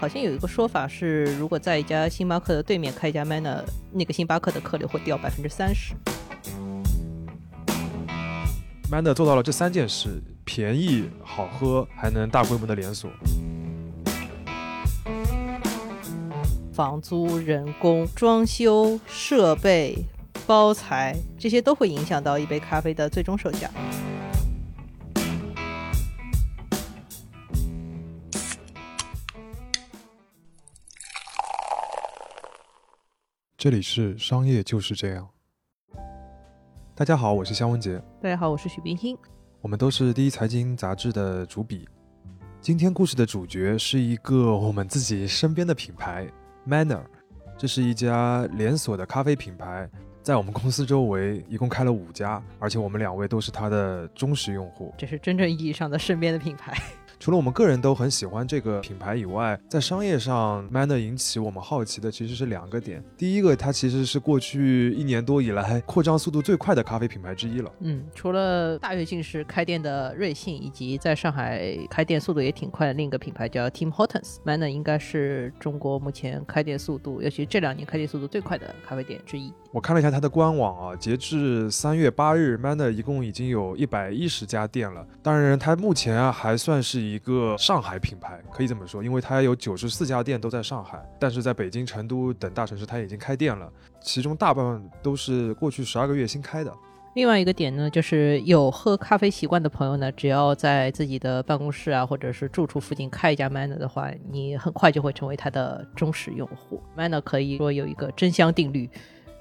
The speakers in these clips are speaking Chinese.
好像有一个说法是，如果在一家星巴克的对面开一家 Manner，那个星巴克的客流会掉百分之三十。Manner 做到了这三件事：便宜、好喝，还能大规模的连锁。房租、人工、装修、设备、包材，这些都会影响到一杯咖啡的最终售价。这里是商业就是这样。大家好，我是肖文杰，大家好，我是许冰心。我们都是第一财经杂志的主笔。今天故事的主角是一个我们自己身边的品牌 Manner，这是一家连锁的咖啡品牌，在我们公司周围一共开了五家，而且我们两位都是它的忠实用户。这是真正意义上的身边的品牌。除了我们个人都很喜欢这个品牌以外，在商业上，Manner 引起我们好奇的其实是两个点。第一个，它其实是过去一年多以来扩张速度最快的咖啡品牌之一了。嗯，除了大跃进式开店的瑞幸，以及在上海开店速度也挺快的另一个品牌叫 Tim Hortons，Manner 应该是中国目前开店速度，尤其这两年开店速度最快的咖啡店之一。我看了一下它的官网啊，截至三月八日，Manner 一共已经有一百一十家店了。当然，它目前啊还算是一个上海品牌，可以这么说，因为它有九十四家店都在上海，但是在北京、成都等大城市它已经开店了，其中大部分都是过去十二个月新开的。另外一个点呢，就是有喝咖啡习惯的朋友呢，只要在自己的办公室啊，或者是住处附近开一家 Manner 的话，你很快就会成为它的忠实用户。Manner 可以说有一个真香定律。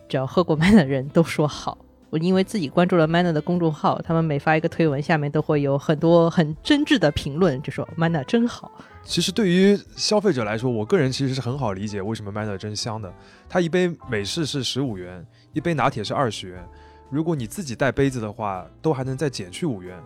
只要喝过 MANA 的人都说好，我因为自己关注了 Manner 的公众号，他们每发一个推文，下面都会有很多很真挚的评论，就说 Manner 真好。其实对于消费者来说，我个人其实是很好理解为什么 Manner 真香的。它一杯美式是十五元，一杯拿铁是二十元，如果你自己带杯子的话，都还能再减去五元。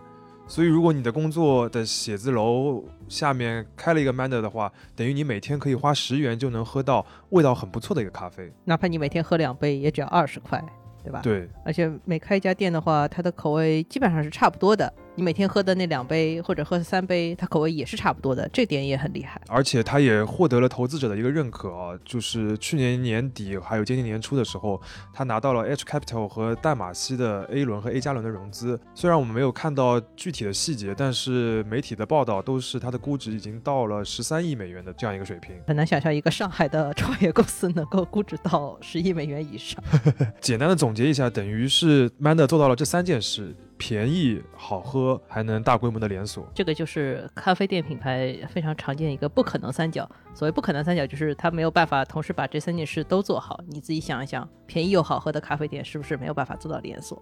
所以，如果你的工作的写字楼下面开了一个 Manner 的话，等于你每天可以花十元就能喝到味道很不错的一个咖啡。哪怕你每天喝两杯，也只要二十块，对吧？对。而且每开一家店的话，它的口味基本上是差不多的。你每天喝的那两杯或者喝三杯，它口味也是差不多的，这点也很厉害。而且它也获得了投资者的一个认可啊，就是去年年底还有接近年初的时候，它拿到了 H Capital 和淡马锡的 A 轮和 A 加轮的融资。虽然我们没有看到具体的细节，但是媒体的报道都是它的估值已经到了十三亿美元的这样一个水平。很难想象一个上海的创业公司能够估值到十亿美元以上。简单的总结一下，等于是 Mander 做到了这三件事。便宜、好喝，还能大规模的连锁，这个就是咖啡店品牌非常常见一个不可能三角。所谓不可能三角，就是它没有办法同时把这三件事都做好。你自己想一想，便宜又好喝的咖啡店是不是没有办法做到连锁？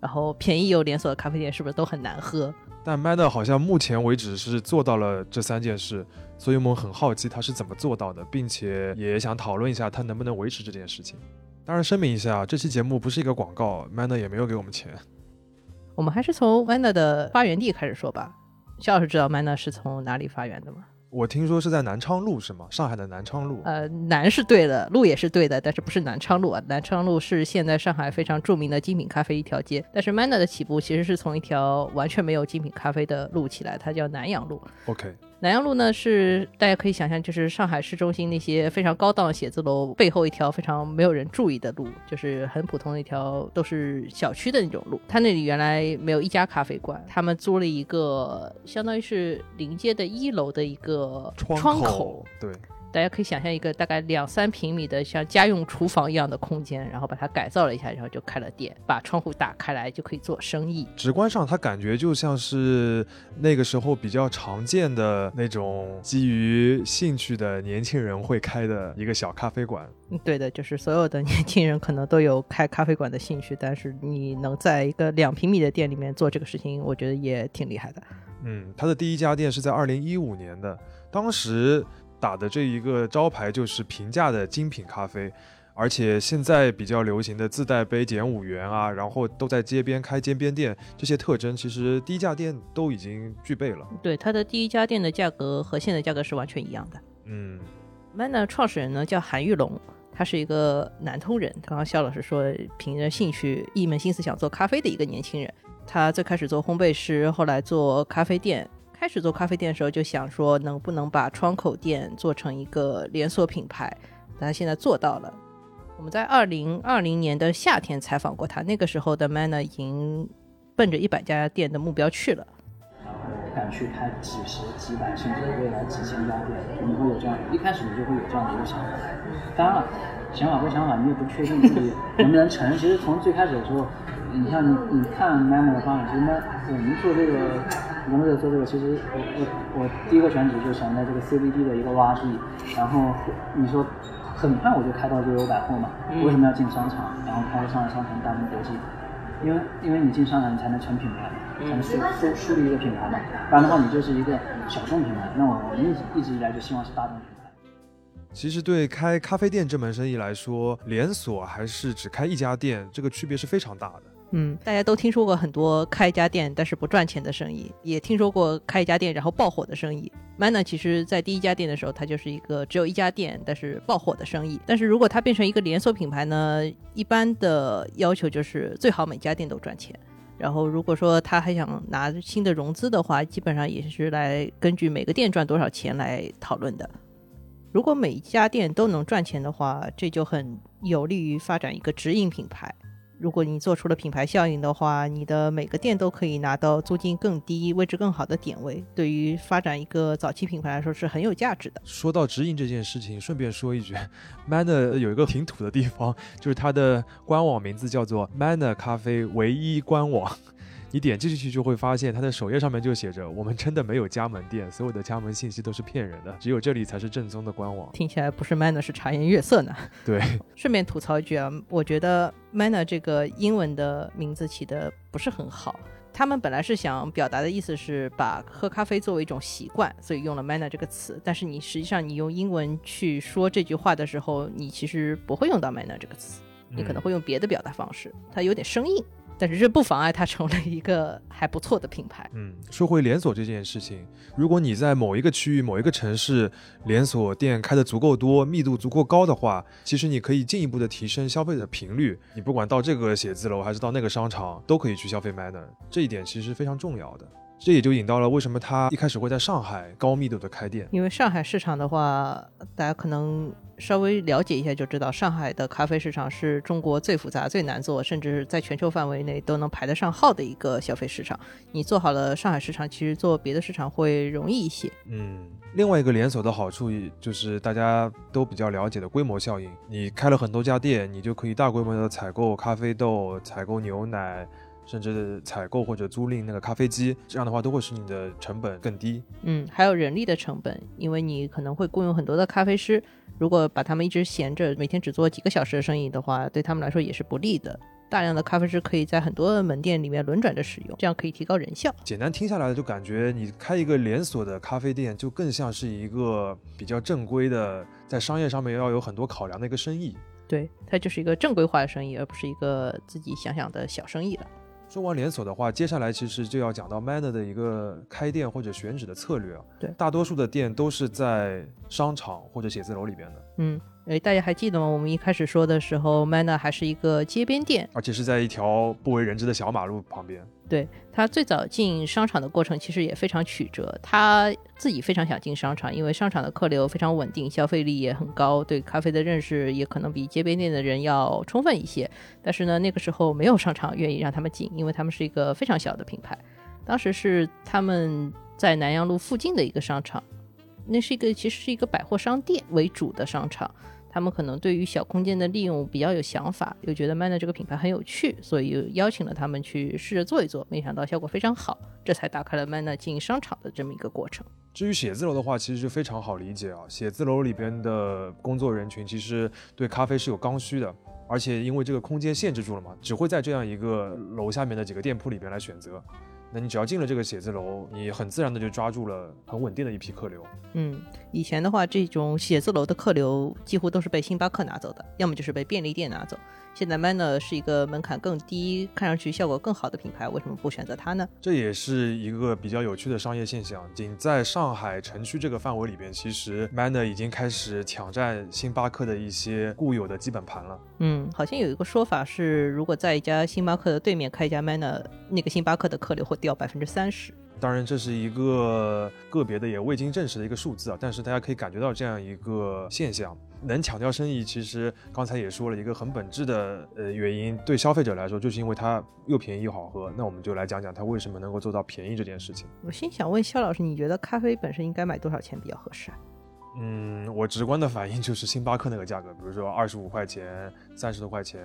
然后便宜又连锁的咖啡店是不是都很难喝？但 Manner 好像目前为止是做到了这三件事，所以我们很好奇他是怎么做到的，并且也想讨论一下他能不能维持这件事情。当然声明一下，这期节目不是一个广告，Manner 也没有给我们钱。我们还是从 Manner 的发源地开始说吧。肖老师知道 Manner 是从哪里发源的吗？我听说是在南昌路，是吗？上海的南昌路。呃，南是对的，路也是对的，但是不是南昌路啊？南昌路是现在上海非常著名的精品咖啡一条街。但是 Manner 的起步其实是从一条完全没有精品咖啡的路起来，它叫南阳路。OK。南阳路呢，是大家可以想象，就是上海市中心那些非常高档的写字楼背后一条非常没有人注意的路，就是很普通的一条都是小区的那种路。他那里原来没有一家咖啡馆，他们租了一个相当于是临街的一楼的一个窗口，对。大家可以想象一个大概两三平米的像家用厨房一样的空间，然后把它改造了一下，然后就开了店，把窗户打开来就可以做生意。直观上，它感觉就像是那个时候比较常见的那种基于兴趣的年轻人会开的一个小咖啡馆。嗯，对的，就是所有的年轻人可能都有开咖啡馆的兴趣，但是你能在一个两平米的店里面做这个事情，我觉得也挺厉害的。嗯，他的第一家店是在二零一五年的，当时。打的这一个招牌就是平价的精品咖啡，而且现在比较流行的自带杯减五元啊，然后都在街边开街边店，这些特征其实低价店都已经具备了。对，它的第一家店的价格和现在价格是完全一样的。嗯，Manner 创始人呢叫韩玉龙，他是一个南通人。刚刚肖老师说，凭着兴趣一门心思想做咖啡的一个年轻人。他最开始做烘焙师，后来做咖啡店。开始做咖啡店的时候就想说，能不能把窗口店做成一个连锁品牌？但他现在做到了。我们在二零二零年的夏天采访过他，那个时候的 Manner 已经奔着一百家店的目标去了。然后敢去开几十、几百，甚至未来几千家店，你会有这样，一开始你就会有这样的一个想法。当然了，想法归想法，你也不确定自己能不能成。其实从最开始的时候，你像你你看 Manner 的方法，其实 Man 我们做这个，我们在做这个，其实我我我第一个选址就选在这个 CBD 的一个洼地，然后你说。很快我就开到悠悠百货嘛，为什么要进商场？然后开上海商城、大中国际，因为因为你进商场，你才能成品牌，才能树树树立一个品牌嘛。不然的话，你就是一个小众品牌。那我们一直一直以来就希望是大众品牌。其实对开咖啡店这门生意来说，连锁还是只开一家店，这个区别是非常大的。嗯，大家都听说过很多开一家店但是不赚钱的生意，也听说过开一家店然后爆火的生意。Manner 其实在第一家店的时候，它就是一个只有一家店但是爆火的生意。但是如果它变成一个连锁品牌呢，一般的要求就是最好每家店都赚钱。然后如果说他还想拿新的融资的话，基本上也是来根据每个店赚多少钱来讨论的。如果每一家店都能赚钱的话，这就很有利于发展一个直营品牌。如果你做出了品牌效应的话，你的每个店都可以拿到租金更低、位置更好的点位，对于发展一个早期品牌来说是很有价值的。说到直营这件事情，顺便说一句，Manner 有一个挺土的地方，就是它的官网名字叫做 Manner 咖啡唯一官网。你点进去就会发现，它的首页上面就写着：“我们真的没有加盟店，所有的加盟信息都是骗人的，只有这里才是正宗的官网。”听起来不是 Manner 是茶颜悦色呢。对，顺便吐槽一句啊，我觉得 Manner 这个英文的名字起的不是很好。他们本来是想表达的意思是把喝咖啡作为一种习惯，所以用了 Manner 这个词。但是你实际上你用英文去说这句话的时候，你其实不会用到 Manner 这个词，你可能会用别的表达方式，它有点生硬。但是这不妨碍它成为一个还不错的品牌。嗯，说回连锁这件事情，如果你在某一个区域、某一个城市连锁店开的足够多、密度足够高的话，其实你可以进一步的提升消费的频率。你不管到这个写字楼还是到那个商场，都可以去消费 Manner，这一点其实非常重要的。这也就引到了为什么他一开始会在上海高密度的开店，因为上海市场的话，大家可能稍微了解一下就知道，上海的咖啡市场是中国最复杂、最难做，甚至在全球范围内都能排得上号的一个消费市场。你做好了上海市场，其实做别的市场会容易一些。嗯，另外一个连锁的好处就是大家都比较了解的规模效应，你开了很多家店，你就可以大规模的采购咖啡豆、采购牛奶。甚至采购或者租赁那个咖啡机，这样的话都会使你的成本更低。嗯，还有人力的成本，因为你可能会雇佣很多的咖啡师，如果把他们一直闲着，每天只做几个小时的生意的话，对他们来说也是不利的。大量的咖啡师可以在很多门店里面轮转着使用，这样可以提高人效。简单听下来就感觉你开一个连锁的咖啡店，就更像是一个比较正规的，在商业上面要有很多考量的一个生意。对，它就是一个正规化的生意，而不是一个自己想想的小生意了。说完连锁的话，接下来其实就要讲到 Manner 的一个开店或者选址的策略啊。对，大多数的店都是在商场或者写字楼里边的。嗯。哎，大家还记得吗？我们一开始说的时候，Manner 还是一个街边店，而且是在一条不为人知的小马路旁边。对他最早进商场的过程，其实也非常曲折。他自己非常想进商场，因为商场的客流非常稳定，消费力也很高，对咖啡的认识也可能比街边店的人要充分一些。但是呢，那个时候没有商场愿意让他们进，因为他们是一个非常小的品牌。当时是他们在南阳路附近的一个商场，那是一个其实是一个百货商店为主的商场。他们可能对于小空间的利用比较有想法，又觉得 Manner 这个品牌很有趣，所以邀请了他们去试着做一做，没想到效果非常好，这才打开了 Manner 进商场的这么一个过程。至于写字楼的话，其实就非常好理解啊，写字楼里边的工作人群其实对咖啡是有刚需的，而且因为这个空间限制住了嘛，只会在这样一个楼下面的几个店铺里边来选择。那你只要进了这个写字楼，你很自然的就抓住了很稳定的一批客流。嗯，以前的话，这种写字楼的客流几乎都是被星巴克拿走的，要么就是被便利店拿走。现在 Manner 是一个门槛更低、看上去效果更好的品牌，为什么不选择它呢？这也是一个比较有趣的商业现象。仅在上海城区这个范围里边，其实 Manner 已经开始抢占星巴克的一些固有的基本盘了。嗯，好像有一个说法是，如果在一家星巴克的对面开一家 Manner，那个星巴克的客流会掉百分之三十。当然这是一个个别的也未经证实的一个数字啊，但是大家可以感觉到这样一个现象。能抢掉生意，其实刚才也说了一个很本质的呃原因，对消费者来说，就是因为它又便宜又好喝。那我们就来讲讲它为什么能够做到便宜这件事情。我心想问肖老师，你觉得咖啡本身应该买多少钱比较合适啊？嗯，我直观的反应就是星巴克那个价格，比如说二十五块钱、三十多块钱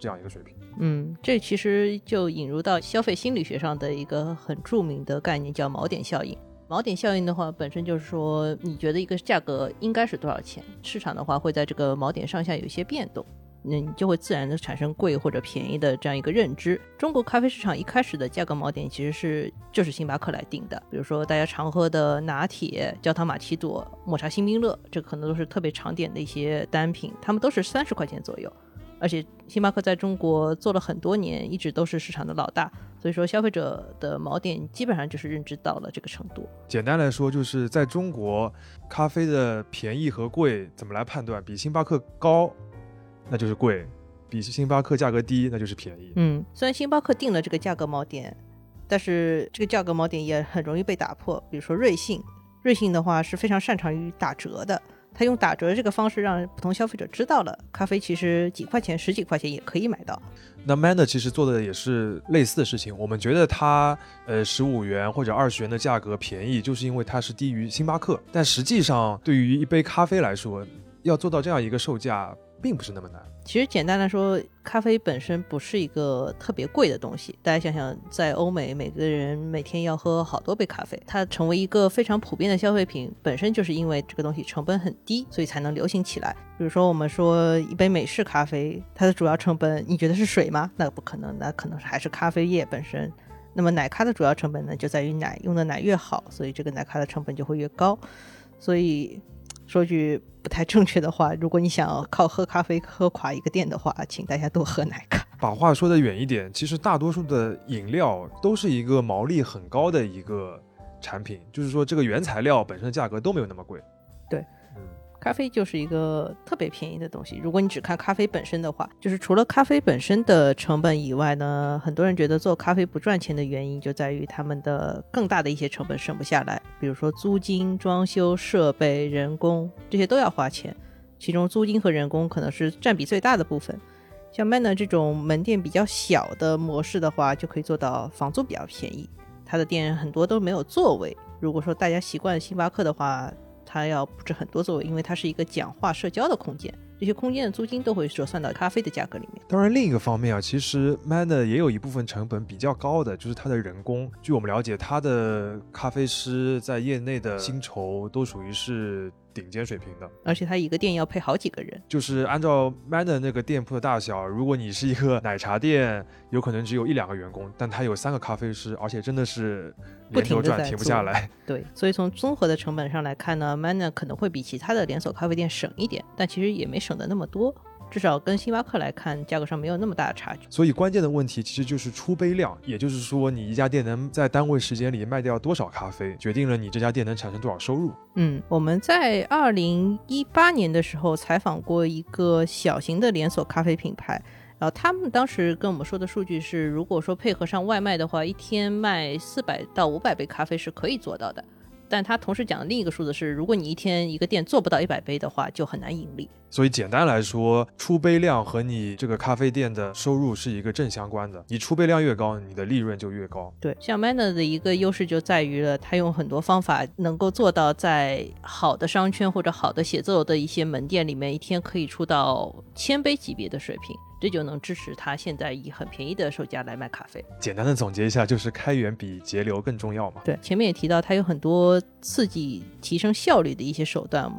这样一个水平。嗯，这其实就引入到消费心理学上的一个很著名的概念，叫锚点效应。锚点效应的话，本身就是说，你觉得一个价格应该是多少钱，市场的话会在这个锚点上下有一些变动，那你就会自然的产生贵或者便宜的这样一个认知。中国咖啡市场一开始的价格锚点其实是就是星巴克来定的，比如说大家常喝的拿铁、焦糖玛奇朵、抹茶星冰乐，这可能都是特别常点的一些单品，他们都是三十块钱左右。而且星巴克在中国做了很多年，一直都是市场的老大，所以说消费者的锚点基本上就是认知到了这个程度。简单来说，就是在中国，咖啡的便宜和贵怎么来判断？比星巴克高，那就是贵；比星巴克价格低，那就是便宜。嗯，虽然星巴克定了这个价格锚点，但是这个价格锚点也很容易被打破。比如说瑞幸，瑞幸的话是非常擅长于打折的。他用打折这个方式让普通消费者知道了咖啡其实几块钱、十几块钱也可以买到。那 Manner 其实做的也是类似的事情。我们觉得它呃十五元或者二十元的价格便宜，就是因为它是低于星巴克。但实际上，对于一杯咖啡来说，要做到这样一个售价，并不是那么难。其实简单来说，咖啡本身不是一个特别贵的东西。大家想想，在欧美，每个人每天要喝好多杯咖啡，它成为一个非常普遍的消费品，本身就是因为这个东西成本很低，所以才能流行起来。比如说，我们说一杯美式咖啡，它的主要成本，你觉得是水吗？那不可能，那可能还是咖啡液本身。那么奶咖的主要成本呢，就在于奶用的奶越好，所以这个奶咖的成本就会越高。所以。说句不太正确的话，如果你想靠喝咖啡喝垮一个店的话，请大家多喝奶咖。把话说的远一点，其实大多数的饮料都是一个毛利很高的一个产品，就是说这个原材料本身的价格都没有那么贵。对。咖啡就是一个特别便宜的东西。如果你只看咖啡本身的话，就是除了咖啡本身的成本以外呢，很多人觉得做咖啡不赚钱的原因就在于他们的更大的一些成本省不下来，比如说租金、装修、设备、人工这些都要花钱，其中租金和人工可能是占比最大的部分。像 Manner 这种门店比较小的模式的话，就可以做到房租比较便宜，它的店很多都没有座位。如果说大家习惯星巴克的话，它要布置很多座位，因为它是一个讲话社交的空间，这些空间的租金都会折算到咖啡的价格里面。当然，另一个方面啊，其实 Manner 也有一部分成本比较高的，就是它的人工。据我们了解，它的咖啡师在业内的薪酬都属于是。顶尖水平的，而且他一个店要配好几个人，就是按照 Manner 那个店铺的大小，如果你是一个奶茶店，有可能只有一两个员工，但他有三个咖啡师，而且真的是不停转，停不下来。对，所以从综合的成本上来看呢，Manner 可能会比其他的连锁咖啡店省一点，但其实也没省的那么多。至少跟星巴克来看，价格上没有那么大的差距。所以关键的问题其实就是出杯量，也就是说你一家店能在单位时间里卖掉多少咖啡，决定了你这家店能产生多少收入。嗯，我们在二零一八年的时候采访过一个小型的连锁咖啡品牌，然后他们当时跟我们说的数据是，如果说配合上外卖的话，一天卖四百到五百杯咖啡是可以做到的。但他同时讲的另一个数字是，如果你一天一个店做不到一百杯的话，就很难盈利。所以简单来说，出杯量和你这个咖啡店的收入是一个正相关的。你出杯量越高，你的利润就越高。对，像 Manner 的一个优势就在于了，他用很多方法能够做到在好的商圈或者好的写字楼的一些门店里面，一天可以出到千杯级别的水平。这就能支持他现在以很便宜的售价来卖咖啡。简单的总结一下，就是开源比节流更重要嘛。对，前面也提到，它有很多刺激提升效率的一些手段，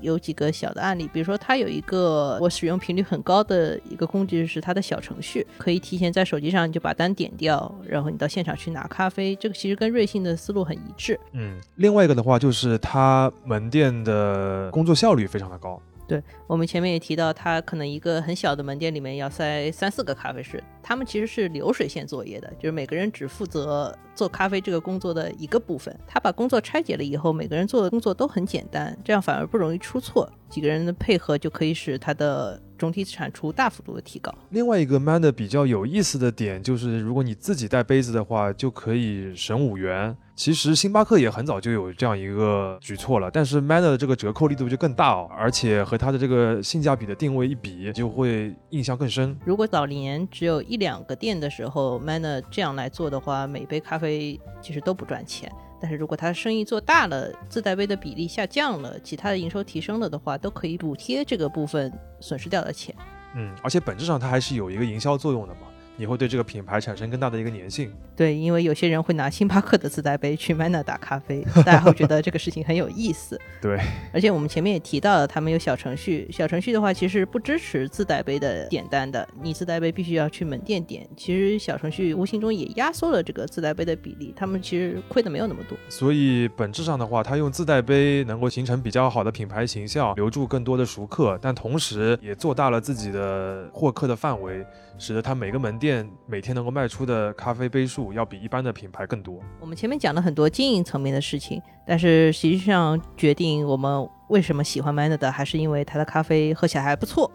有几个小的案例，比如说它有一个我使用频率很高的一个工具，是它的小程序，可以提前在手机上就把单点掉，然后你到现场去拿咖啡。这个其实跟瑞幸的思路很一致。嗯，另外一个的话就是它门店的工作效率非常的高。对我们前面也提到，它可能一个很小的门店里面要塞三四个咖啡师。他们其实是流水线作业的，就是每个人只负责做咖啡这个工作的一个部分。他把工作拆解了以后，每个人做的工作都很简单，这样反而不容易出错。几个人的配合就可以使它的总体产出大幅度的提高。另外一个 Manner 比较有意思的点就是，如果你自己带杯子的话，就可以省五元。其实星巴克也很早就有这样一个举措了，但是 Manner 的这个折扣力度就更大哦，而且和它的这个性价比的定位一比，就会印象更深。如果早年只有一两个店的时候，Manner 这样来做的话，每杯咖啡其实都不赚钱。但是如果他生意做大了，自带杯的比例下降了，其他的营收提升了的话，都可以补贴这个部分损失掉的钱。嗯，而且本质上它还是有一个营销作用的嘛。你会对这个品牌产生更大的一个粘性。对，因为有些人会拿星巴克的自带杯去 Manner 打咖啡，大家会觉得这个事情很有意思。对，而且我们前面也提到了，他们有小程序，小程序的话其实不支持自带杯的点单的，你自带杯必须要去门店点。其实小程序无形中也压缩了这个自带杯的比例，他们其实亏的没有那么多。所以本质上的话，他用自带杯能够形成比较好的品牌形象，留住更多的熟客，但同时也做大了自己的获客的范围。使得它每个门店每天能够卖出的咖啡杯数要比一般的品牌更多。我们前面讲了很多经营层面的事情，但是实际上决定我们为什么喜欢 Manner 的，还是因为它的咖啡喝起来还不错。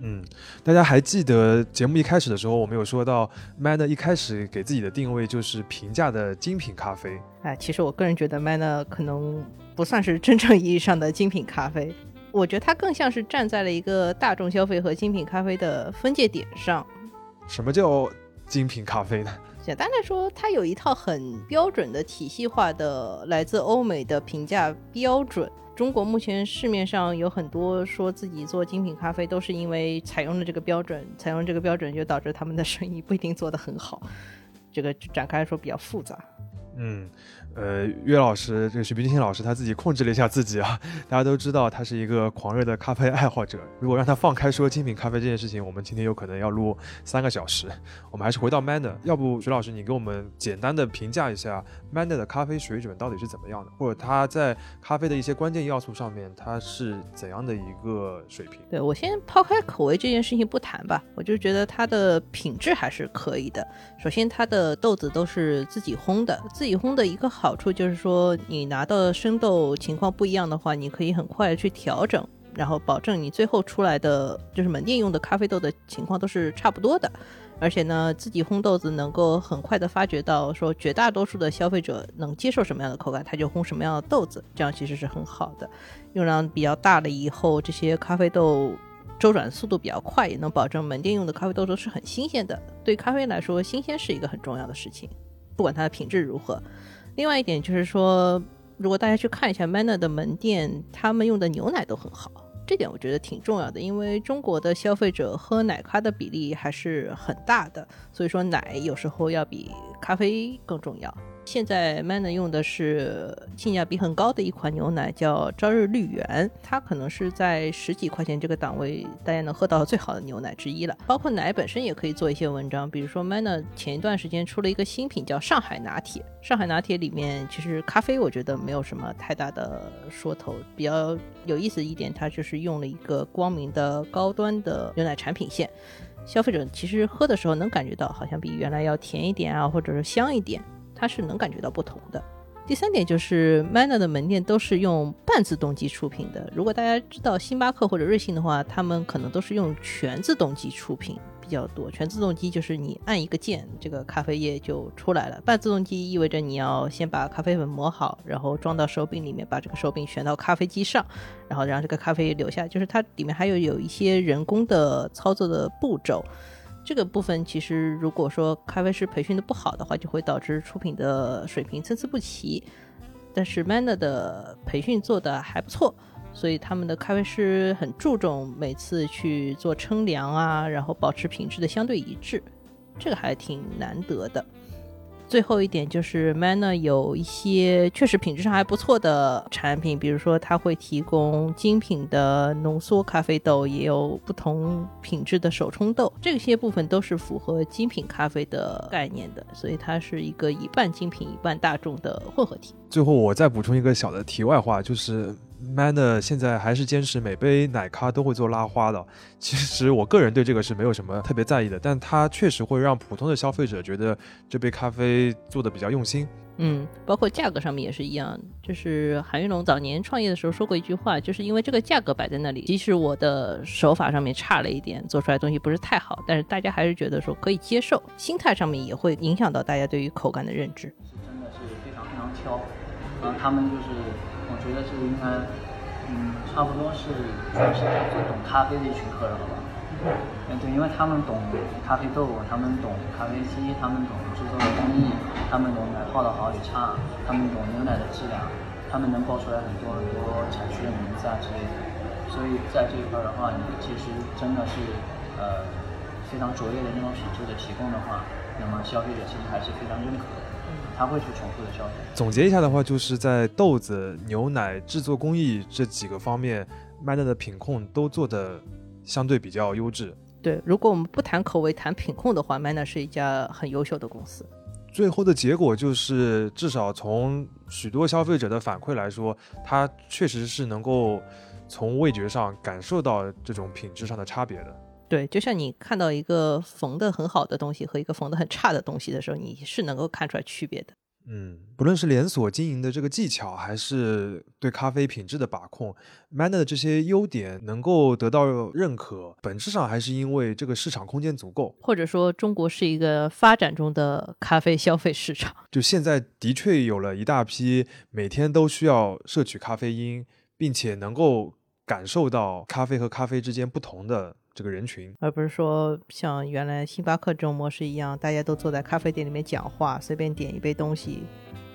嗯，大家还记得节目一开始的时候，我们有说到 Manner 一开始给自己的定位就是平价的精品咖啡。哎，其实我个人觉得 Manner 可能不算是真正意义上的精品咖啡，我觉得它更像是站在了一个大众消费和精品咖啡的分界点上。什么叫精品咖啡呢？简单来说，它有一套很标准的体系化的来自欧美的评价标准。中国目前市面上有很多说自己做精品咖啡，都是因为采用了这个标准，采用这个标准就导致他们的生意不一定做得很好。这个展开来说比较复杂。嗯。呃，岳老师，这个徐冰清老师他自己控制了一下自己啊。大家都知道他是一个狂热的咖啡爱好者。如果让他放开说精品咖啡这件事情，我们今天有可能要录三个小时。我们还是回到 Manner，要不徐老师你给我们简单的评价一下 Manner 的咖啡水准到底是怎么样的，或者他在咖啡的一些关键要素上面他是怎样的一个水平？对我先抛开口味这件事情不谈吧，我就觉得它的品质还是可以的。首先，它的豆子都是自己烘的，自己烘的一个好。好处就是说，你拿到的生豆情况不一样的话，你可以很快去调整，然后保证你最后出来的就是门店用的咖啡豆的情况都是差不多的。而且呢，自己烘豆子能够很快的发觉到说，绝大多数的消费者能接受什么样的口感，他就烘什么样的豆子，这样其实是很好的。用量比较大了以后，这些咖啡豆周转速度比较快，也能保证门店用的咖啡豆都是很新鲜的。对咖啡来说，新鲜是一个很重要的事情，不管它的品质如何。另外一点就是说，如果大家去看一下 Manner 的门店，他们用的牛奶都很好，这点我觉得挺重要的，因为中国的消费者喝奶咖的比例还是很大的，所以说奶有时候要比咖啡更重要。现在 Manner 用的是性价比很高的一款牛奶，叫朝日绿源，它可能是在十几块钱这个档位，大家能喝到最好的牛奶之一了。包括奶本身也可以做一些文章，比如说 Manner 前一段时间出了一个新品叫上海拿铁，上海拿铁里面其实咖啡我觉得没有什么太大的说头，比较有意思一点，它就是用了一个光明的高端的牛奶产品线，消费者其实喝的时候能感觉到好像比原来要甜一点啊，或者是香一点。它是能感觉到不同的。第三点就是 Manner 的门店都是用半自动机出品的。如果大家知道星巴克或者瑞幸的话，他们可能都是用全自动机出品比较多。全自动机就是你按一个键，这个咖啡液就出来了。半自动机意味着你要先把咖啡粉磨好，然后装到手柄里面，把这个手柄旋到咖啡机上，然后让这个咖啡流下。就是它里面还有有一些人工的操作的步骤。这个部分其实，如果说咖啡师培训的不好的话，就会导致出品的水平参差不齐。但是 Manner 的培训做的还不错，所以他们的咖啡师很注重每次去做称量啊，然后保持品质的相对一致，这个还挺难得的。最后一点就是 Manner 有一些确实品质上还不错的产品，比如说它会提供精品的浓缩咖啡豆，也有不同品质的手冲豆，这些部分都是符合精品咖啡的概念的，所以它是一个一半精品一半大众的混合体。最后我再补充一个小的题外话，就是 Manner 现在还是坚持每杯奶咖都会做拉花的。其实我个人对这个是没有什么特别在意的，但它确实会让普通的消费者觉得这杯咖啡做的比较用心。嗯，包括价格上面也是一样。就是韩云龙早年创业的时候说过一句话，就是因为这个价格摆在那里，即使我的手法上面差了一点，做出来东西不是太好，但是大家还是觉得说可以接受。心态上面也会影响到大家对于口感的认知。是真的是非常非常挑，然后他们就是，我觉得是应该，嗯，差不多是算是最懂咖啡的一群客人了吧。嗯，对，因为他们懂咖啡豆，他们懂咖啡机，他们懂制作的工艺，他们懂奶泡的好与差，他们懂牛奶的质量，他们能报出来很多很多产区的名字啊之类的。所以在这一块的话，你其实真的是呃非常卓越的那种品质的提供的话，那么消费者其实还是非常认可，他会去重复的消费。总结一下的话，就是在豆子、牛奶制作工艺这几个方面，Manner 的品控都做的相对比较优质。对，如果我们不谈口味，谈品控的话，Manner 是一家很优秀的公司。最后的结果就是，至少从许多消费者的反馈来说，它确实是能够从味觉上感受到这种品质上的差别的。对，就像你看到一个缝的很好的东西和一个缝的很差的东西的时候，你是能够看出来区别的。嗯，不论是连锁经营的这个技巧，还是对咖啡品质的把控，Manner 的这些优点能够得到认可，本质上还是因为这个市场空间足够。或者说，中国是一个发展中的咖啡消费市场。就现在的确有了一大批每天都需要摄取咖啡因，并且能够感受到咖啡和咖啡之间不同的这个人群。而不是说像原来星巴克这种模式一样，大家都坐在咖啡店里面讲话，随便点一杯东西，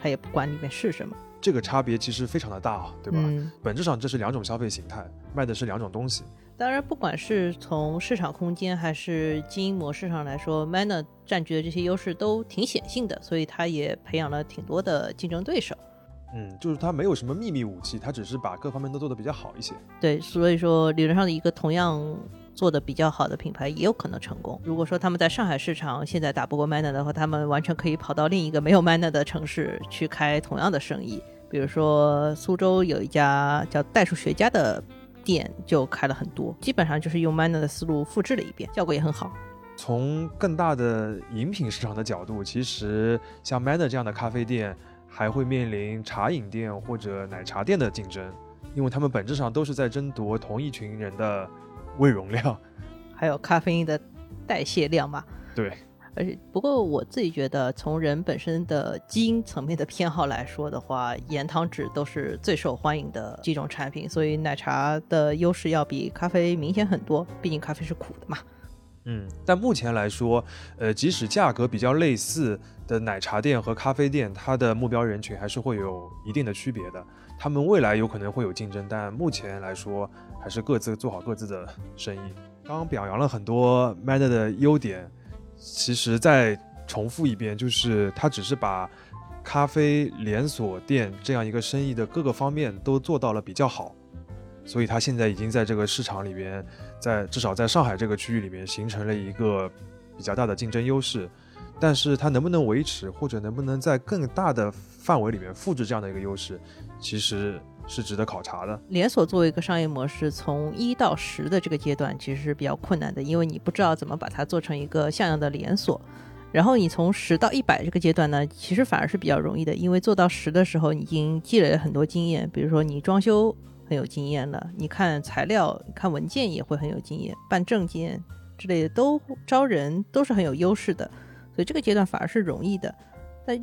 他也不管里面是什么，这个差别其实非常的大，对吧？嗯，本质上这是两种消费形态，卖的是两种东西。当然，不管是从市场空间还是经营模式上来说，Manner 占据的这些优势都挺显性的，所以它也培养了挺多的竞争对手。嗯，就是它没有什么秘密武器，它只是把各方面都做得比较好一些。对，所以说理论上的一个同样做的比较好的品牌也有可能成功。如果说他们在上海市场现在打不过 Manner 的话，他们完全可以跑到另一个没有 Manner 的城市去开同样的生意。比如说苏州有一家叫代数学家的店就开了很多，基本上就是用 Manner 的思路复制了一遍，效果也很好。从更大的饮品市场的角度，其实像 Manner 这样的咖啡店还会面临茶饮店或者奶茶店的竞争，因为他们本质上都是在争夺同一群人的胃容量。还有咖啡因的代谢量嘛。对，而且不过我自己觉得，从人本身的基因层面的偏好来说的话，盐糖脂都是最受欢迎的几种产品，所以奶茶的优势要比咖啡明显很多，毕竟咖啡是苦的嘛。嗯，但目前来说，呃，即使价格比较类似的奶茶店和咖啡店，它的目标人群还是会有一定的区别的。他们未来有可能会有竞争，但目前来说，还是各自做好各自的生意。刚刚表扬了很多 Manner 的优点，其实再重复一遍，就是它只是把咖啡连锁店这样一个生意的各个方面都做到了比较好，所以它现在已经在这个市场里边，在至少在上海这个区域里面形成了一个比较大的竞争优势。但是它能不能维持，或者能不能在更大的范围里面复制这样的一个优势，其实是值得考察的。连锁作为一个商业模式，从一到十的这个阶段其实是比较困难的，因为你不知道怎么把它做成一个像样的连锁。然后你从十到一百这个阶段呢，其实反而是比较容易的，因为做到十的时候，你已经积累了很多经验，比如说你装修很有经验了，你看材料、看文件也会很有经验，办证件之类的都招人都是很有优势的，所以这个阶段反而是容易的。但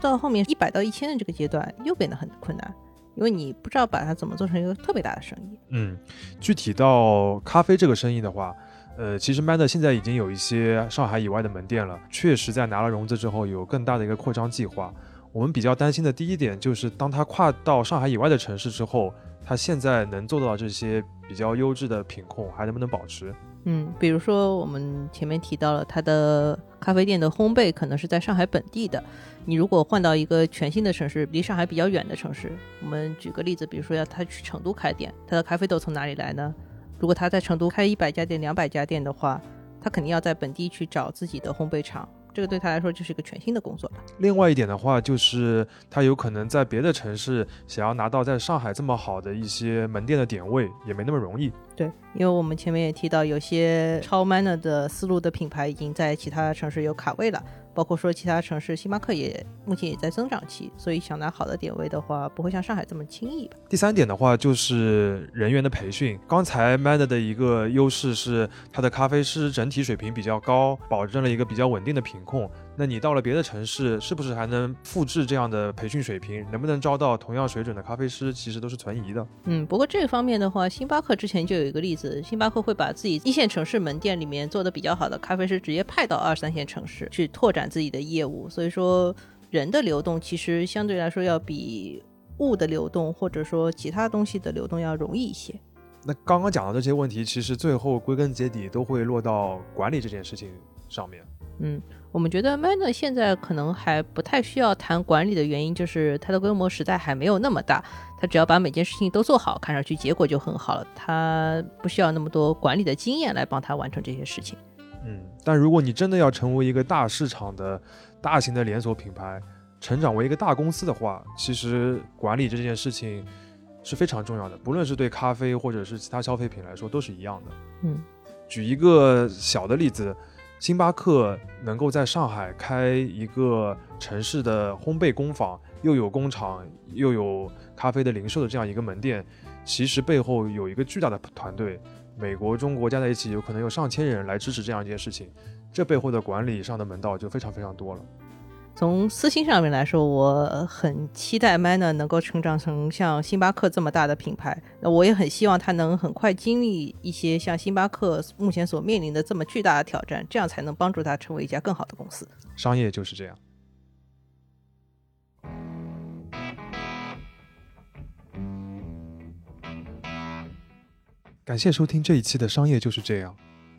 到后面一百到一千的这个阶段又变得很困难，因为你不知道把它怎么做成一个特别大的生意。嗯，具体到咖啡这个生意的话，呃，其实 Mad 现在已经有一些上海以外的门店了，确实在拿了融资之后有更大的一个扩张计划。我们比较担心的第一点就是，当它跨到上海以外的城市之后，它现在能做到这些比较优质的品控，还能不能保持？嗯，比如说我们前面提到了它的咖啡店的烘焙可能是在上海本地的，你如果换到一个全新的城市，离上海比较远的城市，我们举个例子，比如说要他去成都开店，他的咖啡豆从哪里来呢？如果他在成都开一百家店、两百家店的话，他肯定要在本地去找自己的烘焙厂，这个对他来说就是一个全新的工作了。另外一点的话，就是他有可能在别的城市想要拿到在上海这么好的一些门店的点位，也没那么容易。对，因为我们前面也提到，有些超 manner 的思路的品牌已经在其他城市有卡位了。包括说其他城市，星巴克也目前也在增长期，所以想拿好的点位的话，不会像上海这么轻易吧。第三点的话，就是人员的培训。刚才 Manner 的一个优势是它的咖啡师整体水平比较高，保证了一个比较稳定的品控。那你到了别的城市，是不是还能复制这样的培训水平？能不能招到同样水准的咖啡师，其实都是存疑的。嗯，不过这方面的话，星巴克之前就有一个例子，星巴克会把自己一线城市门店里面做的比较好的咖啡师直接派到二三线城市去拓展自己的业务。所以说，人的流动其实相对来说要比物的流动或者说其他东西的流动要容易一些。那刚刚讲的这些问题，其实最后归根结底都会落到管理这件事情上面。嗯。我们觉得 Manner 现在可能还不太需要谈管理的原因，就是它的规模实在还没有那么大。它只要把每件事情都做好，看上去结果就很好了。它不需要那么多管理的经验来帮他完成这些事情。嗯，但如果你真的要成为一个大市场的大型的连锁品牌，成长为一个大公司的话，其实管理这件事情是非常重要的。不论是对咖啡或者是其他消费品来说，都是一样的。嗯，举一个小的例子。星巴克能够在上海开一个城市的烘焙工坊，又有工厂，又有咖啡的零售的这样一个门店，其实背后有一个巨大的团队，美国、中国加在一起，有可能有上千人来支持这样一件事情，这背后的管理上的门道就非常非常多了。从私心上面来说，我很期待 Manner 能够成长成像星巴克这么大的品牌。那我也很希望它能很快经历一些像星巴克目前所面临的这么巨大的挑战，这样才能帮助它成为一家更好的公司。商业就是这样。感谢收听这一期的《商业就是这样》。